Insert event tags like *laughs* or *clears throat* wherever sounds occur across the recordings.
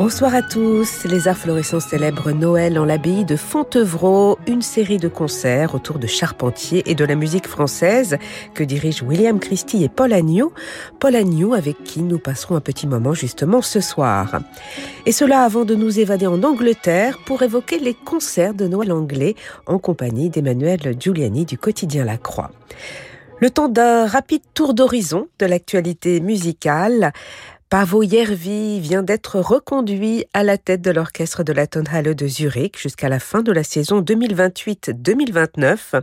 Bonsoir à tous. Les Arts Florissants célèbrent Noël en l'abbaye de Fontevraud, une série de concerts autour de Charpentier et de la musique française que dirigent William Christie et Paul Agnew. Paul Agnew avec qui nous passerons un petit moment justement ce soir. Et cela avant de nous évader en Angleterre pour évoquer les concerts de Noël anglais en compagnie d'Emmanuel Giuliani du quotidien La Croix. Le temps d'un rapide tour d'horizon de l'actualité musicale. Pavo Järvi vient d'être reconduit à la tête de l'orchestre de la Tonhalle de Zurich jusqu'à la fin de la saison 2028-2029.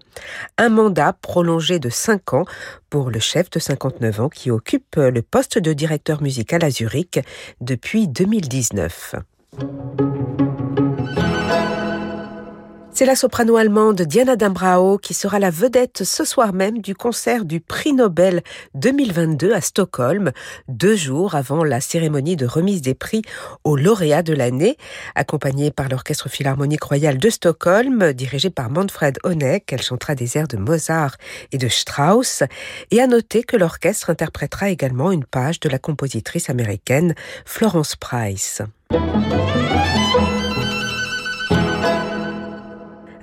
Un mandat prolongé de 5 ans pour le chef de 59 ans qui occupe le poste de directeur musical à Zurich depuis 2019. C'est la soprano allemande Diana Dambrao qui sera la vedette ce soir même du concert du prix Nobel 2022 à Stockholm, deux jours avant la cérémonie de remise des prix aux lauréats de l'année. Accompagnée par l'Orchestre Philharmonique Royal de Stockholm, dirigé par Manfred Honeck, elle chantera des airs de Mozart et de Strauss. Et à noter que l'orchestre interprétera également une page de la compositrice américaine Florence Price.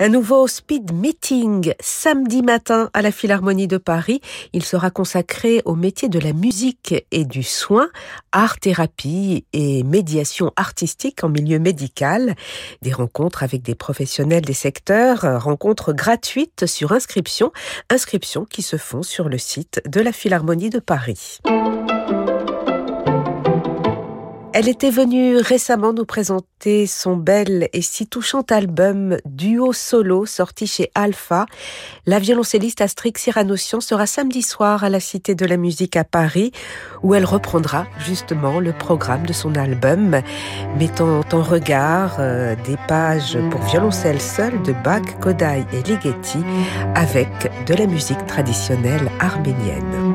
Un nouveau speed meeting samedi matin à la Philharmonie de Paris. Il sera consacré au métier de la musique et du soin, art thérapie et médiation artistique en milieu médical. Des rencontres avec des professionnels des secteurs, rencontres gratuites sur inscription, inscriptions qui se font sur le site de la Philharmonie de Paris. Elle était venue récemment nous présenter son bel et si touchant album Duo Solo sorti chez Alpha. La violoncelliste Astrix Cyranossian sera samedi soir à la Cité de la Musique à Paris où elle reprendra justement le programme de son album mettant en regard euh, des pages pour violoncelle seul de Bach, Kodai et Ligeti avec de la musique traditionnelle arménienne.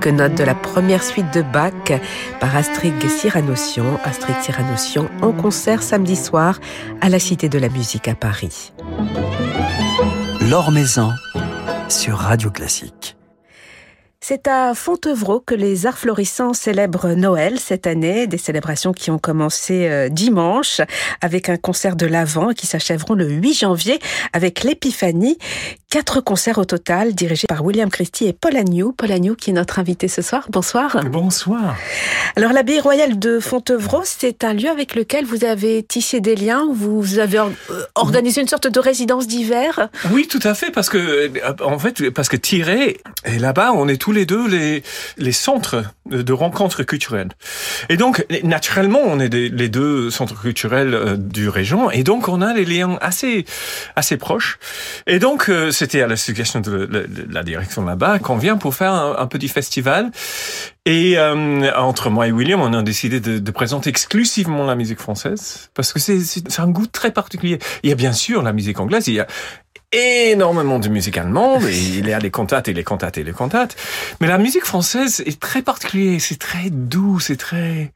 Quelques notes de la première suite de Bach par Astrid Cyranossian. Astrid Cyranossian en concert samedi soir à la Cité de la Musique à Paris. L'Or Maison sur Radio Classique. C'est à Fontevraud que les Arts Florissants célèbrent Noël cette année, des célébrations qui ont commencé euh, dimanche avec un concert de l'Avent qui s'achèveront le 8 janvier avec l'Épiphanie. Quatre concerts au total dirigés par William Christie et Paul Agnew. Paul Agnew qui est notre invité ce soir. Bonsoir. Bonsoir. Alors l'abbaye royale de Fontevraud, c'est un lieu avec lequel vous avez tissé des liens, vous avez euh, organisé une sorte de résidence d'hiver? Oui, tout à fait, parce que euh, en fait, parce que Thierry et là-bas, on est tous les deux les les centres de rencontres culturelles. Et donc, naturellement, on est des, les deux centres culturels euh, du région, et donc on a les liens assez assez proches. Et donc, c'était à la suggestion de la, direction là-bas qu'on vient pour faire un, petit festival. Et euh, entre moi et William, on a décidé de, présenter exclusivement la musique française parce que c'est un goût très particulier. Il y a bien sûr la musique anglaise, il y a énormément de musique allemande, il y a les cantates et les cantates et les cantates. Mais la musique française est très particulière, c'est très doux, c'est très...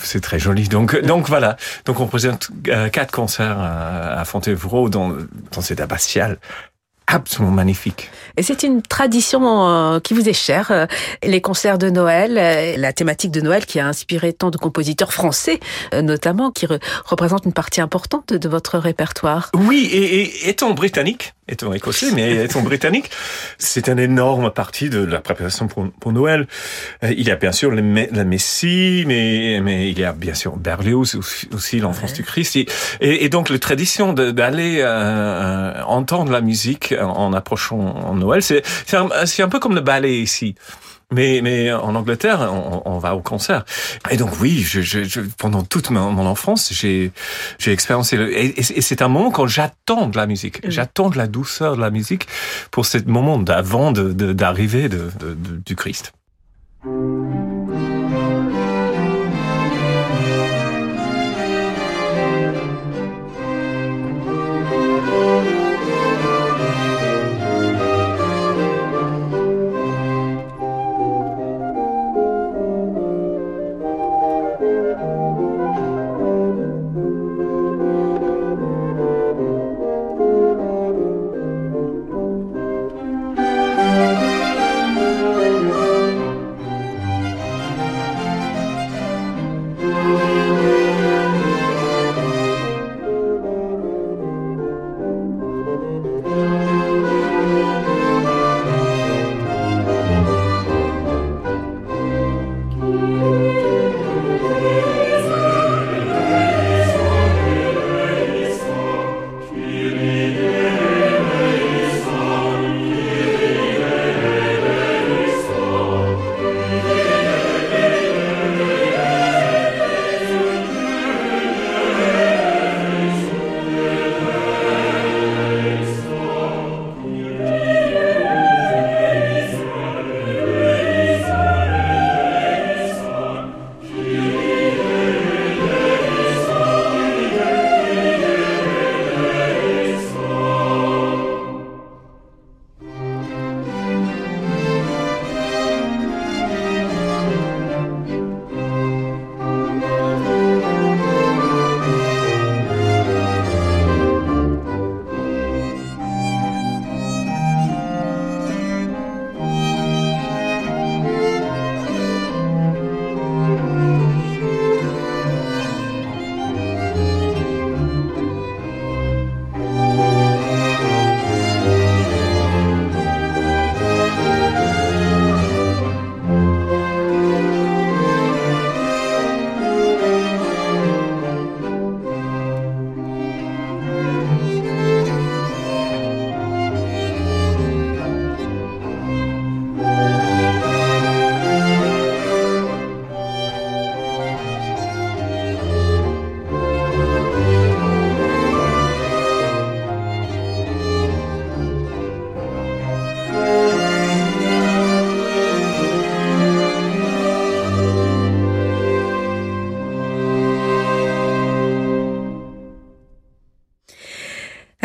C'est très joli. Donc, donc voilà. Donc on présente euh, quatre concerts à, à Fontevraud dans, dans cette abbatiale absolument magnifique. Et c'est une tradition euh, qui vous est chère, euh, les concerts de Noël, euh, la thématique de Noël qui a inspiré tant de compositeurs français, notamment, qui représente une partie importante de votre répertoire. Oui, et, étant britannique, étant écossais, mais étant britannique, c'est une énorme partie de la préparation pour, Noël. Il y a bien sûr la Messie, mais, mais il y a bien sûr Berlioz aussi, l'enfance du Christ. Et, et, donc la tradition d'aller entendre la musique en approchant en Noël. C'est un, un peu comme le ballet ici. Mais, mais en Angleterre, on, on, va au concert. Et donc oui, je, je, pendant toute mon, mon enfance, j'ai j'ai expérimenté. Et, et c'est un moment quand j'attends de la musique, j'attends de la douceur de la musique pour ce moment d'avant d'arriver de, de, du Christ.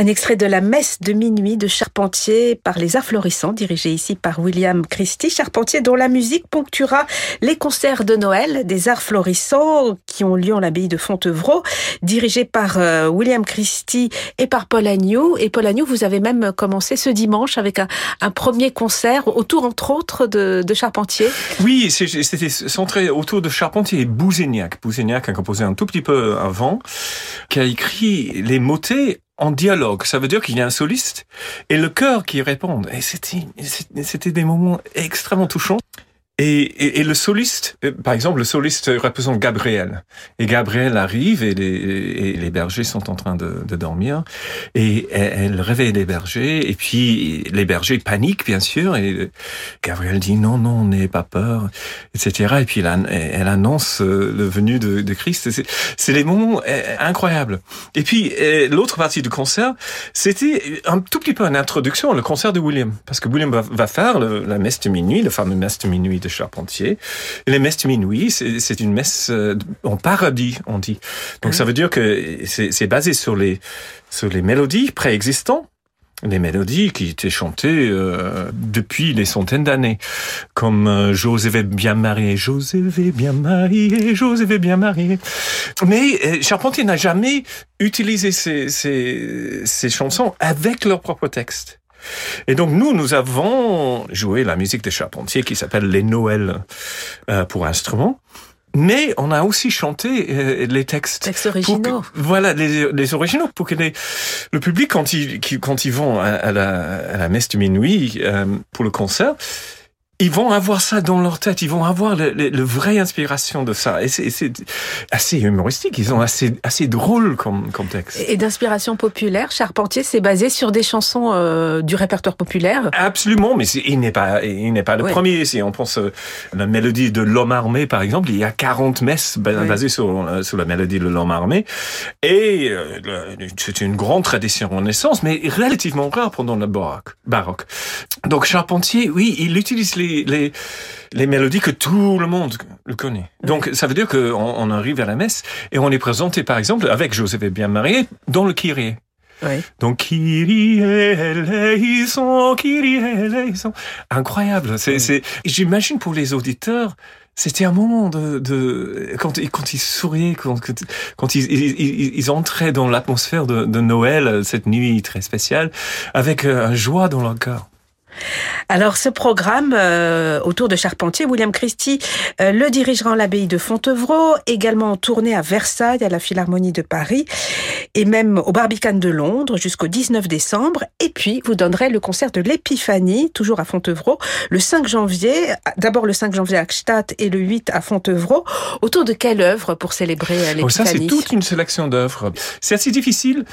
Un extrait de la messe de minuit de Charpentier par les Arts Florissants, dirigé ici par William Christie. Charpentier dont la musique ponctuera les concerts de Noël des Arts Florissants qui ont lieu en l'abbaye de Fontevraud, dirigé par euh, William Christie et par Paul Agnew. Et Paul Agnew, vous avez même commencé ce dimanche avec un, premier concert autour, entre autres, de, de Charpentier. Oui, c'était centré autour de Charpentier et Bouzignac. Bouzignac a composé un tout petit peu avant, qui a écrit les motets en dialogue. Ça veut dire qu'il y a un soliste et le chœur qui répond. Et c'était, c'était des moments extrêmement touchants. Et, et, le soliste, euh, par exemple, le soliste représente Gabriel. Et Gabriel arrive et les, et les bergers sont en train de, de dormir. Et elle, réveille les bergers. Et puis les bergers paniquent, bien sûr. Et Gabriel dit non, non, n'ayez pas peur, etc. Et puis elle, annonce euh, le venu de, de Christ. C'est des moments euh, incroyables. Et puis l'autre partie du concert, c'était un tout petit peu une introduction, le concert de William. Parce que William va, va faire le, la messe de minuit, le fameux messe de minuit de Charpentier. Et les messes de minuit, c'est une messe euh, en paradis, on dit. Donc ça veut dire que c'est basé sur les, sur les mélodies préexistantes les mélodies qui étaient chantées euh, depuis des centaines d'années, comme euh, Joseph est bien marié, Joseph est bien marié, Joseph est bien marié. Mais euh, Charpentier n'a jamais utilisé ces, ces, ces chansons avec leur propre texte. Et donc nous, nous avons joué la musique de Charpentier qui s'appelle les Noëls euh, pour instruments. Mais on a aussi chanté euh, les textes. Textes originaux. Que, voilà, les, les, originaux, pour que les, le public, quand ils, quand ils vont à, à, la, à la messe du minuit euh, pour le concert, ils vont avoir ça dans leur tête, ils vont avoir le, le, le vraie inspiration de ça. Et c'est assez humoristique, ils ont assez, assez drôle comme, comme texte. Et d'inspiration populaire, Charpentier, c'est basé sur des chansons euh, du répertoire populaire Absolument, mais il n'est pas, il n'est pas le premier. Si on pense euh, la mélodie de l'homme armé, par exemple, il y a 40 messes basées sur, euh, sur la mélodie de l'homme armé. Et euh, c'est une grande tradition renaissance, mais relativement rare pendant le baroque. baroque. Donc Charpentier, oui, il utilise les les, les, mélodies que tout le monde le connaît. Donc, ça veut dire qu'on on arrive à la messe et on est présenté, par exemple, avec Joseph est bien marié, dans le Kyrie. Oui. Donc, Kyrie eleison, Kyrie eleison. Incroyable. C'est, c'est, j'imagine pour les auditeurs, c'était un moment de, de quand, quand ils souriaient, quand, quand ils, ils, ils entraient dans l'atmosphère de, de Noël, cette nuit très spéciale, avec un joie dans leur cœur. Alors ce programme euh, autour de Charpentier, William Christie euh, le dirigera en l'abbaye de Fontevraud, également en tournée à Versailles, à la Philharmonie de Paris et même au Barbicane de Londres jusqu'au 19 décembre. Et puis vous donnerez le concert de l'Épiphanie, toujours à Fontevraud, le 5 janvier, d'abord le 5 janvier à Gstaad et le 8 à Fontevraud. Autour de quelle œuvre pour célébrer l'Épiphanie oh, Ça c'est toute une sélection d'œuvres. C'est assez difficile.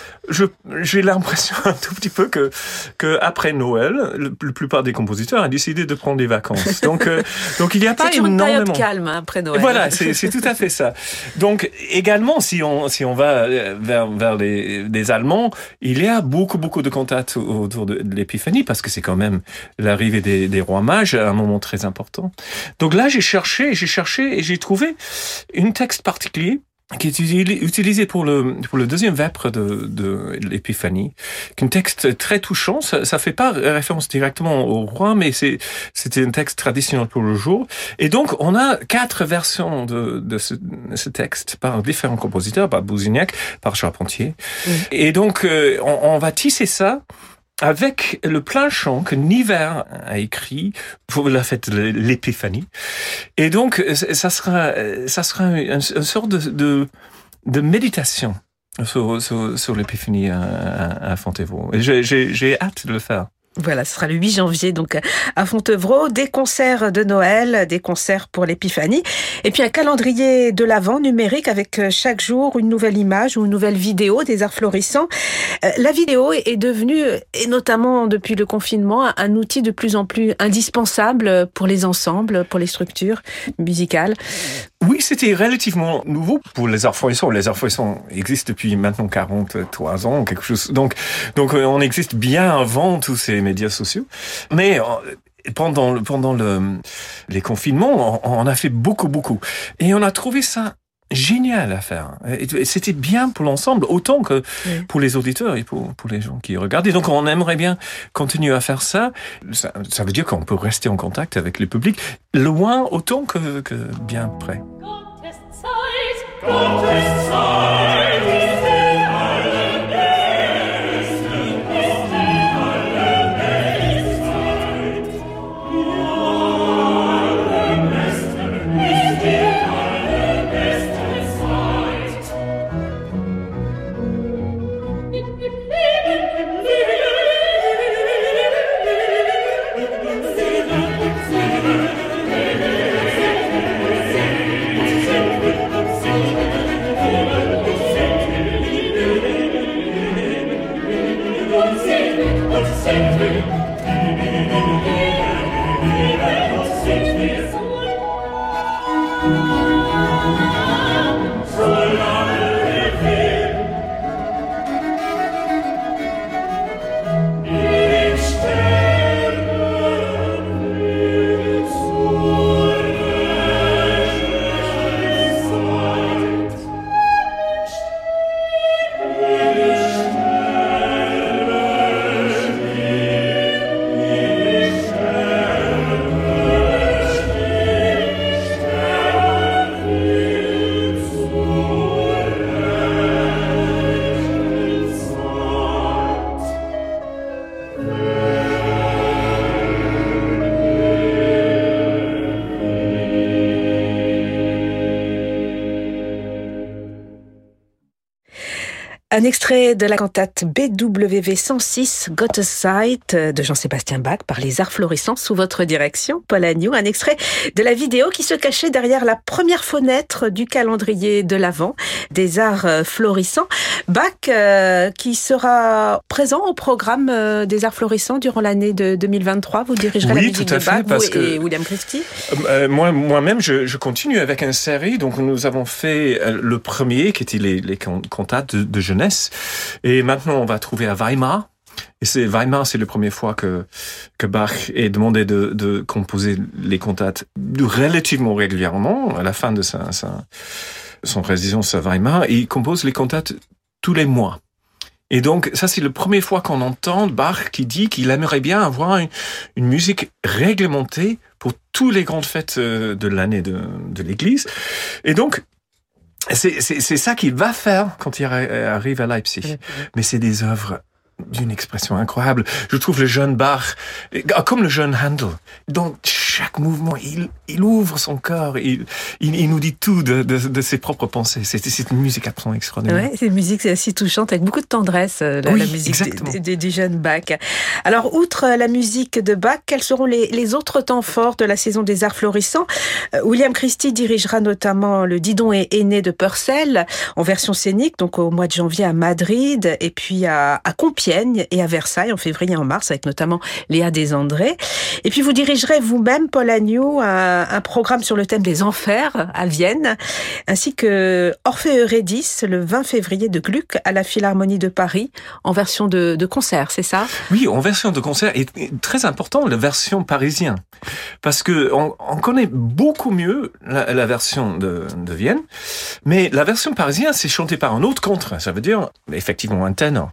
J'ai l'impression *laughs* un tout petit peu que, que après Noël, le, la plupart des compositeurs a décidé de prendre des vacances. Donc, euh, donc il n'y a *laughs* pas une période calme hein, après Noël. Voilà, c'est, tout à fait ça. Donc également, si on si on va vers vers les, les Allemands, il y a beaucoup beaucoup de contacts autour de, de l'épiphanie parce que c'est quand même l'arrivée des, des rois mages, un moment très important. Donc là, j'ai cherché, j'ai cherché et j'ai trouvé un texte particulier qui est utilisé pour le, pour le deuxième vêpres de, de l'Épiphanie, qui est un texte très touchant. Ça, ça fait pas référence directement au roi, mais c'est, c'était un texte traditionnel pour le jour. Et donc, on a quatre versions de, de, ce, de ce texte par différents compositeurs, par Bousignac, par Charpentier. Et donc, euh, on, on va tisser ça avec le plein chant que Niver a écrit pour la fête de l'épiphanie. Et donc, ça sera, ça sera une, sorte de, de, de méditation sur, sur, sur l'épiphanie à, à, à Fontevraud. J'ai hâte de le faire. Voilà, ce sera le 8 janvier donc à Fontevraud, des concerts de Noël, des concerts pour l'épiphanie et puis un calendrier de l'Avent numérique avec chaque jour une nouvelle image ou une nouvelle vidéo des arts florissants. La vidéo est devenue et notamment depuis le confinement un outil de plus en plus indispensable pour les ensembles, pour les structures musicales. Oui, c'était relativement nouveau pour les arts. Les arts existent depuis maintenant 43 ans, quelque chose. Donc donc on existe bien avant tous ces médias sociaux. Mais pendant, pendant le, les confinements, on, on a fait beaucoup, beaucoup. Et on a trouvé ça génial à faire. C'était bien pour l'ensemble, autant que oui. pour les auditeurs et pour, pour les gens qui regardent. Et donc, on aimerait bien continuer à faire ça. Ça, ça veut dire qu'on peut rester en contact avec le public, loin autant que, que bien près. Un extrait de la cantate BWV 106 Got a Sight de Jean-Sébastien Bach par les arts florissants sous votre direction, Paul Agnew. Un extrait de la vidéo qui se cachait derrière la première fenêtre du calendrier de l'Avent des arts euh, florissants. Bach euh, qui sera présent au programme euh, des arts florissants durant l'année de 2023. Vous dirigerez la musique tout à de fait, Bach parce vous que- et William Christie. Euh, moi, moi-même, je, je continue avec une série. Donc, nous avons fait euh, le premier, qui était les, les can- cantates de, de Et maintenant, on va trouver à Weimar. Et c'est Weimar, c'est la première fois que, que Bach est demandé de, composer les cantates relativement régulièrement. À la fin de sa, sa, son résidence à Weimar, il compose les cantates tous les mois. Et donc, ça, c'est la première fois qu'on entend Bach qui dit qu'il aimerait bien avoir une, musique réglementée pour toutes les grandes fêtes euh, de l'année de, de l'Église. Et donc, c'est ça qu'il va faire quand il arri- arrive à Leipzig. Mais c'est des œuvres d'une expression incroyable. Je trouve le jeune Bach, euh, comme le jeune Handel, dans chaque mouvement, il, il ouvre son cœur, il, il, il nous dit tout de, de, de ses propres pensées. C'est une musique absolument extraordinaire. Ouais, c'est une musique si touchante avec beaucoup de tendresse, euh, la, Oui, la musique du, jeune Bach. Alors, outre euh, la musique de Bach, quels seront les, les autres temps forts de la saison des arts florissants? Euh, William Christie dirigera notamment le Didon et aîné de Purcell en version scénique, donc au mois de janvier à Madrid, et puis à, à Compiègne et à Versailles en février et en mars, avec notamment Léa Desandré. Et puis vous dirigerez vous-même, Paul Agnew, un, programme sur le thème des enfers à Vienne, ainsi que Orphée Eurydice le 20 février de Gluck à la Philharmonie de Paris en version de, concert, c'est ça? Oui, en version de concert, et très important, la version parisienne. Parce que on, on connaît beaucoup mieux la, version de, Vienne, mais la version parisienne, c'est chanté par un autre contre, ça veut dire effectivement un ténor.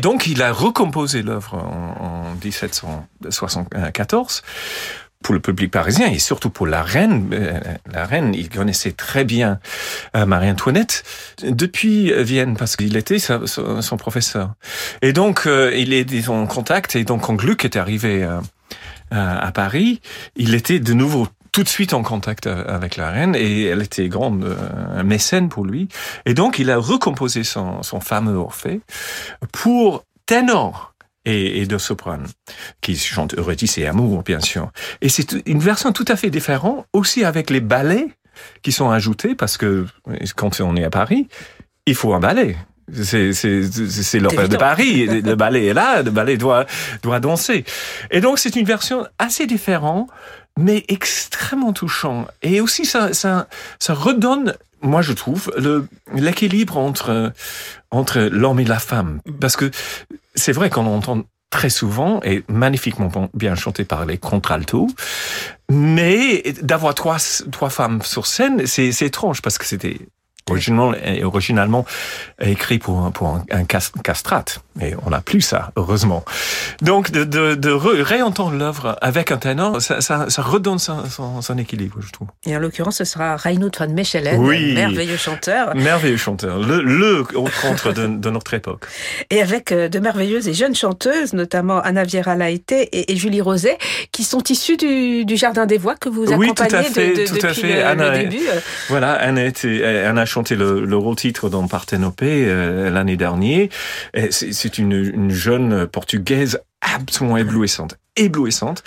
Donc, il a recomposé l'œuvre en, en 1774 pour le public parisien et surtout pour la reine. Euh, La reine, il connaissait très bien euh, Marie-Antoinette depuis Vienne parce qu'il était son, professeur. Et donc, euh, il est en contact et donc quand Gluck est arrivé à Paris, il était de nouveau tout de suite en contact euh, avec la reine et elle était grande euh, mécène pour lui. Et donc, il a recomposé son, son fameux Orphée pour ténor et, et de soprane, qui chante Eurydice et Amour, bien sûr. Et c'est une version tout à fait différente, aussi avec les ballets qui sont ajoutés, parce que quand on est à Paris, il faut un ballet. C'est, l'opéra de. Paris. *laughs* Le ballet est là, le ballet doit, doit danser. Et donc, c'est une version assez différente, mais extrêmement touchant. Et aussi, ça, ça, ça redonne, moi, je trouve, le, l'équilibre entre, entre l'homme et la femme. Parce que c'est vrai qu'on entend très souvent et magnifiquement bien chanté par les contraltos, mais d'avoir trois, trois femmes sur scène, c'est étrange parce que c'était originalement, originalement écrit pour un, pour un, un cas- castrate. Mais on n'a plus ça, heureusement. Donc, de, de, de re- réentendre l'œuvre avec un ténor, ça, ça, ça redonne son, son, son équilibre, je trouve. Et en l'occurrence, ce sera Reinhard van Mechelen, Oui. merveilleux chanteur, Merveilleux chanteur, le, le contre de, de notre époque. *laughs* et avec euh, de merveilleuses et jeunes chanteuses, notamment Anna Viera Laïté et, et Julie Rosé, qui sont issues du, du Jardin des Voix que vous Oui, tout à accompagnez fait, de, de- tout à depuis fait. le, Anna le début. euh. Voilà, Anne a, été, Anne a chanté le, le rôle titre dans Parthénopée euh, l'année dernière. Et C'est une, une jeune portugaise absolument éblouissante, éblouissante.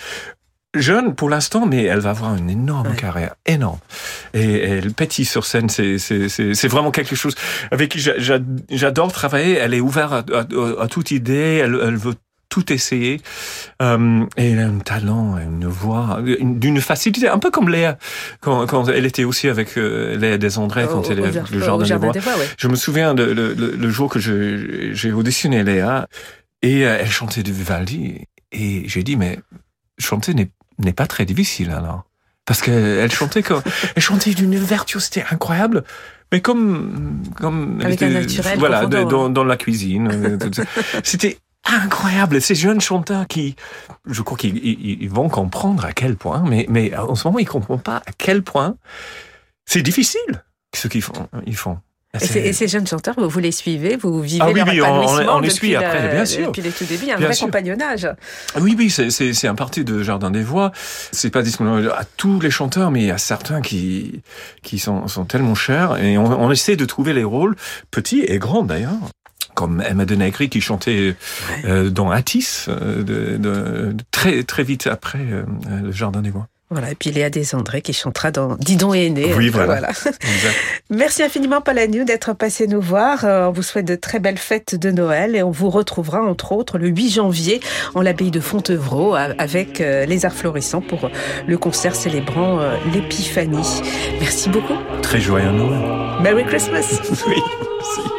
Jeune pour l'instant, mais elle va avoir une énorme Ouais. carrière, énorme. Et elle pétille sur scène, c'est c'est- c'est- c'est vraiment quelque chose avec qui j'a- j'a- j'adore travailler. Elle est ouverte à, à- à toute idée, elle, elle veut tout essayer. Euh, et elle a un talent, une voix, une- d'une facilité, un peu comme Léa, quand, quand elle était aussi avec euh, Léa Desandré, quand Au- elle est le au Jardin des Bois. ouais. Je me souviens de, le, le- le jour que j'ai auditionné Léa et euh, elle chantait du Vivaldi et j'ai dit mais chanter n'est pas très difficile alors parce qu'elle chantait comme *laughs* elle chantait d'une virtuosité incroyable mais comme comme un naturel voilà de- dans, dans la cuisine euh, *laughs* c'était incroyable ces jeunes chanteurs qui je crois qu'ils ils- ils vont comprendre à quel point mais mais en ce moment ils comprennent pas à quel point c'est difficile ce qu'ils font ils font Et, ces- jeunes chanteurs, vous, les suivez, vous vivez Ah oui, leur oui, on- on- épanouissement on les suit la- après, bien sûr. Depuis les tout débuts, un Bien vrai sûr. compagnonnage. Oui, oui, c'est, un parti de Jardin des Voix. C'est pas disponible à tous les chanteurs, mais il y a certains qui, qui sont, sont tellement chers. Et on, on essaie de trouver les rôles, petits et grands d'ailleurs, comme Emma de Negri qui chantait euh, dans Atis euh, de, de, très très vite après euh, le Jardin des Bois. Voilà, et puis Léa Desandré qui chantera dans Didon est né. Oui, voilà. *laughs* Merci infiniment, Paul Agnew, d'être passé nous voir. On vous souhaite de très belles fêtes de Noël et on vous retrouvera, entre autres, le 8 janvier en l'abbaye de Fontevraud avec les arts florissants pour le concert célébrant l'Épiphanie. Merci beaucoup. Très joyeux Noël. Merry Christmas. *laughs* oui, merci. *laughs*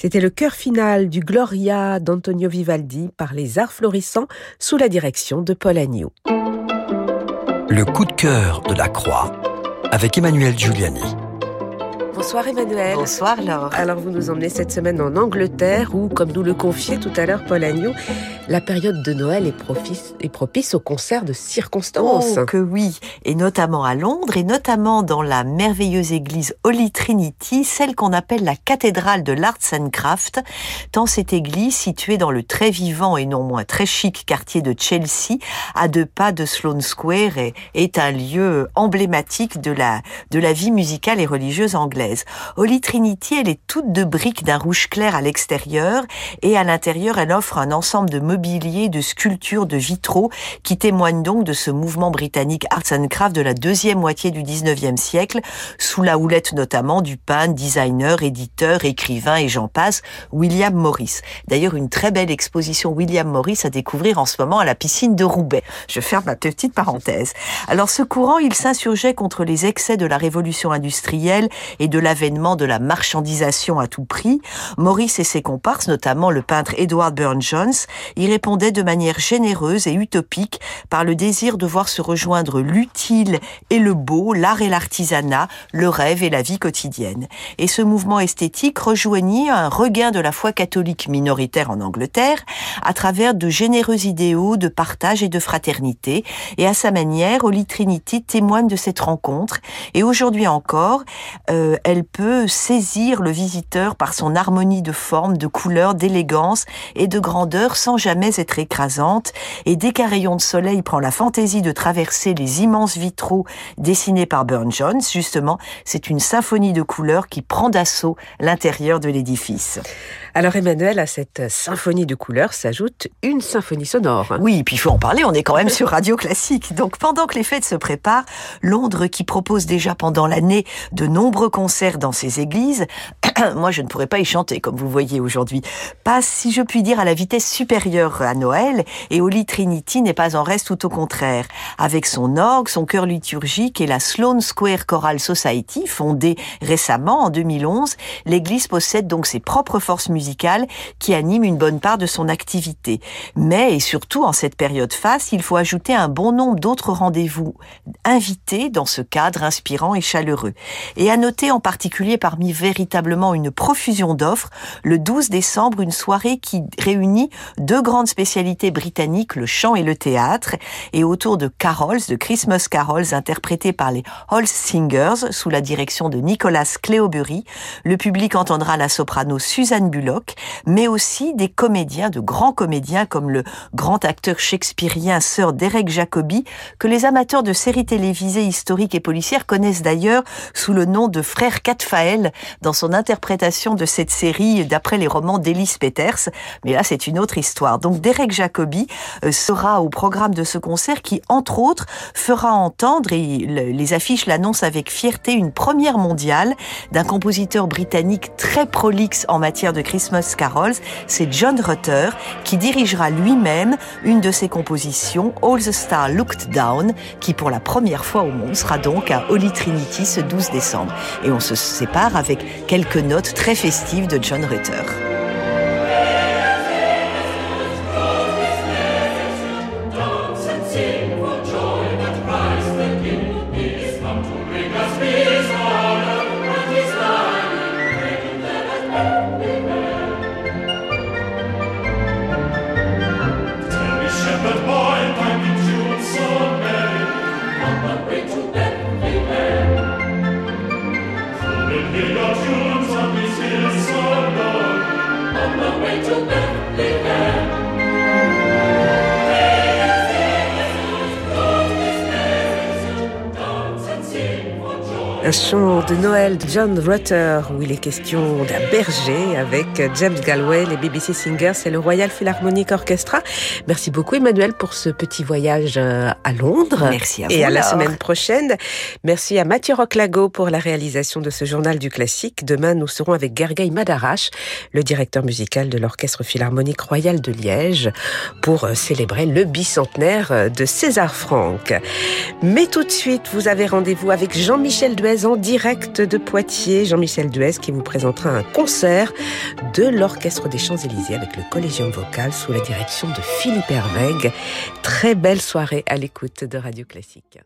C'était le chœur final du Gloria d'Antonio Vivaldi par les Arts Florissants sous la direction de Paul Agnew. Le coup de cœur de la Croix avec Emmanuel Giuliani. Bonsoir Emmanuel. Bonsoir Laure. Alors vous nous emmenez cette semaine en Angleterre où, comme nous le confiait tout à l'heure Paul Agnew, la période de Noël est propice, est propice aux concerts de circonstances. Oh que oui, et notamment à Londres, et notamment dans la merveilleuse église Holy Trinity, celle qu'on appelle la cathédrale de l'Arts and Craft, tant cette église, située dans le très vivant et non moins très chic quartier de Chelsea, à deux pas de Sloane Square, est, est un lieu emblématique de la, de la vie musicale et religieuse anglaise. Holy Trinity, elle est toute de briques d'un rouge clair à l'extérieur, et à l'intérieur, elle offre un ensemble de mobilier, de sculptures, de vitraux, qui témoignent donc de ce mouvement britannique Arts and Craft de la deuxième moitié du 19e siècle, sous la houlette notamment du peintre, designer, éditeur, écrivain et j'en passe, William Morris. D'ailleurs, une très belle exposition William Morris à découvrir en ce moment à la piscine de Roubaix. Je ferme ma petite parenthèse. Alors, ce courant, il s'insurgeait contre les excès de la révolution industrielle et de l'avènement de la marchandisation à tout prix. Morris et ses comparses, notamment le peintre Edward Burne-Jones, répondait de manière généreuse et utopique par le désir de voir se rejoindre l'utile et le beau, l'art et l'artisanat, le rêve et la vie quotidienne. Et ce mouvement esthétique rejoignit un regain de la foi catholique minoritaire en Angleterre à travers de généreux idéaux de partage et de fraternité. Et à sa manière, Holy Trinity témoigne de cette rencontre. Et aujourd'hui encore, euh, elle peut saisir le visiteur par son harmonie de forme, de couleur, d'élégance et de grandeur sans jamais être écrasante. Et dès qu'un rayon de soleil prend la fantaisie de traverser les immenses vitraux dessinés par Burne Jones, justement, c'est une symphonie de couleurs qui prend d'assaut l'intérieur de l'édifice. Alors Emmanuel, à cette symphonie de couleurs s'ajoute une symphonie sonore. Oui, puis il faut en parler, on est quand même sur Radio Classique. Donc pendant que les fêtes se préparent, Londres, qui propose déjà pendant l'année de nombreux concerts dans ses églises, *clears throat* moi je ne pourrais pas y chanter comme vous voyez aujourd'hui, passe, si je puis dire, à la vitesse supérieure à Noël, et Holy Trinity n'est pas en reste, tout au contraire. Avec son orgue, son chœur liturgique et la Sloane Square Choral Society, fondée récemment en 2011, l'église possède donc ses propres forces musicales qui anime une bonne part de son activité. Mais, et surtout en cette période face, il faut ajouter un bon nombre d'autres rendez-vous invités dans ce cadre inspirant et chaleureux. Et à noter en particulier parmi véritablement une profusion d'offres, le 12 décembre, une soirée qui réunit deux grandes spécialités britanniques, le chant et le théâtre, et autour de carols, de Christmas carols interprétés par les Halls Singers sous la direction de Nicolas Cleobury, le public entendra la soprano Suzanne Bullock mais aussi des comédiens, de grands comédiens comme le grand acteur shakespearien Sir Derek Jacobi, que les amateurs de séries télévisées historiques et policières connaissent d'ailleurs sous le nom de frère Catfael dans son interprétation de cette série d'après les romans d'Elise Peters. Mais là, c'est une autre histoire. Donc Derek Jacobi euh, sera au programme de ce concert qui, entre autres, fera entendre, et les affiches l'annoncent avec fierté, une première mondiale d'un compositeur britannique très prolixe en matière de Christmas Christmas Carols, c'est John Rutter qui dirigera lui-même une de ses compositions, All the Stars Looked Down, qui pour la première fois au monde sera donc à Holy Trinity ce 12 décembre. Et on se sépare avec quelques notes très festives de John Rutter. way to better. Un chant de Noël de John Rutter où il est question d'un berger avec James Galway, les BBC Singers et le Royal Philharmonic Orchestra. Merci beaucoup Emmanuel pour ce petit voyage euh, à Londres. Merci à vous. Et à la semaine prochaine. Merci à Mathieu Roclago pour la réalisation de ce journal du classique. Demain, nous serons avec Gergely Madarash, le directeur musical de l'Orchestre Philharmonique Royal de Liège, pour euh, célébrer le bicentenaire euh, de César Franck. Mais tout de suite, vous avez rendez-vous avec Jean-Michel Duez en direct de Poitiers. Jean-Michel Duez qui vous présentera un concert de l'Orchestre des Champs-Élysées avec le Collégium Vocal sous la direction de Philippe Hervègue. Très belle soirée à l'écoute de Radio Classique.